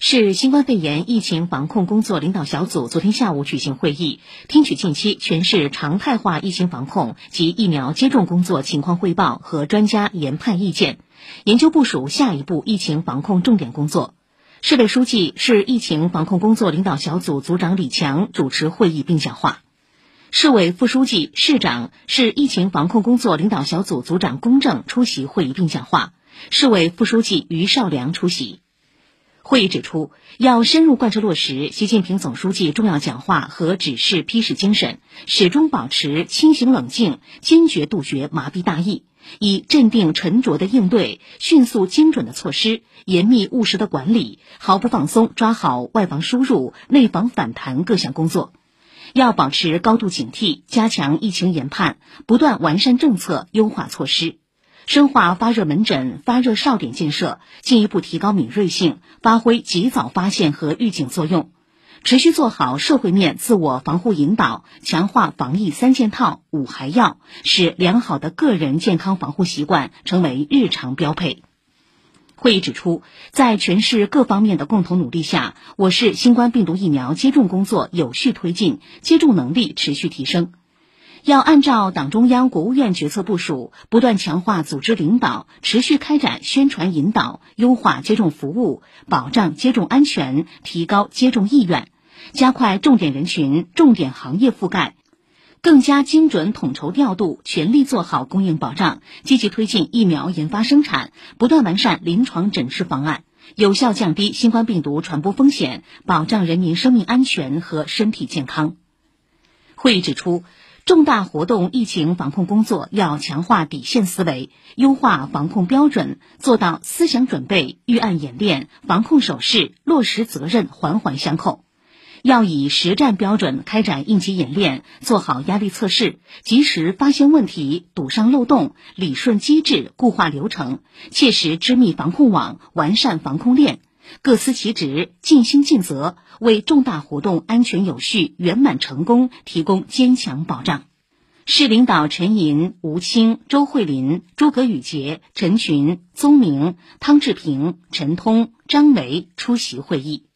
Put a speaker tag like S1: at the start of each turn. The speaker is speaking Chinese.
S1: 市新冠肺炎疫情防控工作领导小组昨天下午举行会议，听取近期全市常态化疫情防控及疫苗接种工作情况汇报和专家研判意见，研究部署下一步疫情防控重点工作。市委书记、市疫情防控工作领导小组组长李强主持会议并讲话，市委副书记、市长、市疫情防控工作领导小组组长龚正出席会议并讲话，市委副书记于少良出席。会议指出，要深入贯彻落实习近平总书记重要讲话和指示批示精神，始终保持清醒冷静，坚决杜绝麻痹大意，以镇定沉着的应对、迅速精准的措施、严密务实的管理，毫不放松抓好外防输入、内防反弹各项工作。要保持高度警惕，加强疫情研判，不断完善政策、优化措施。深化发热门诊、发热哨点建设，进一步提高敏锐性，发挥及早发现和预警作用。持续做好社会面自我防护引导，强化防疫三件套、五还要，使良好的个人健康防护习惯成为日常标配。会议指出，在全市各方面的共同努力下，我市新冠病毒疫苗接种工作有序推进，接种能力持续提升。要按照党中央、国务院决策部署，不断强化组织领导，持续开展宣传引导，优化接种服务，保障接种安全，提高接种意愿，加快重点人群、重点行业覆盖，更加精准统筹调度，全力做好供应保障，积极推进疫苗研发生产，不断完善临床诊治方案，有效降低新冠病毒传播风险，保障人民生命安全和身体健康。会议指出。重大活动疫情防控工作要强化底线思维，优化防控标准，做到思想准备、预案演练、防控手势、落实责任环环相扣。要以实战标准开展应急演练，做好压力测试，及时发现问题、堵上漏洞，理顺机制、固化流程，切实织密防控网，完善防控链。各司其职，尽心尽责，为重大活动安全有序、圆满成功提供坚强保障。市领导陈寅、吴清、周慧林、诸葛宇杰、陈群、宗明、汤志平、陈通、张维出席会议。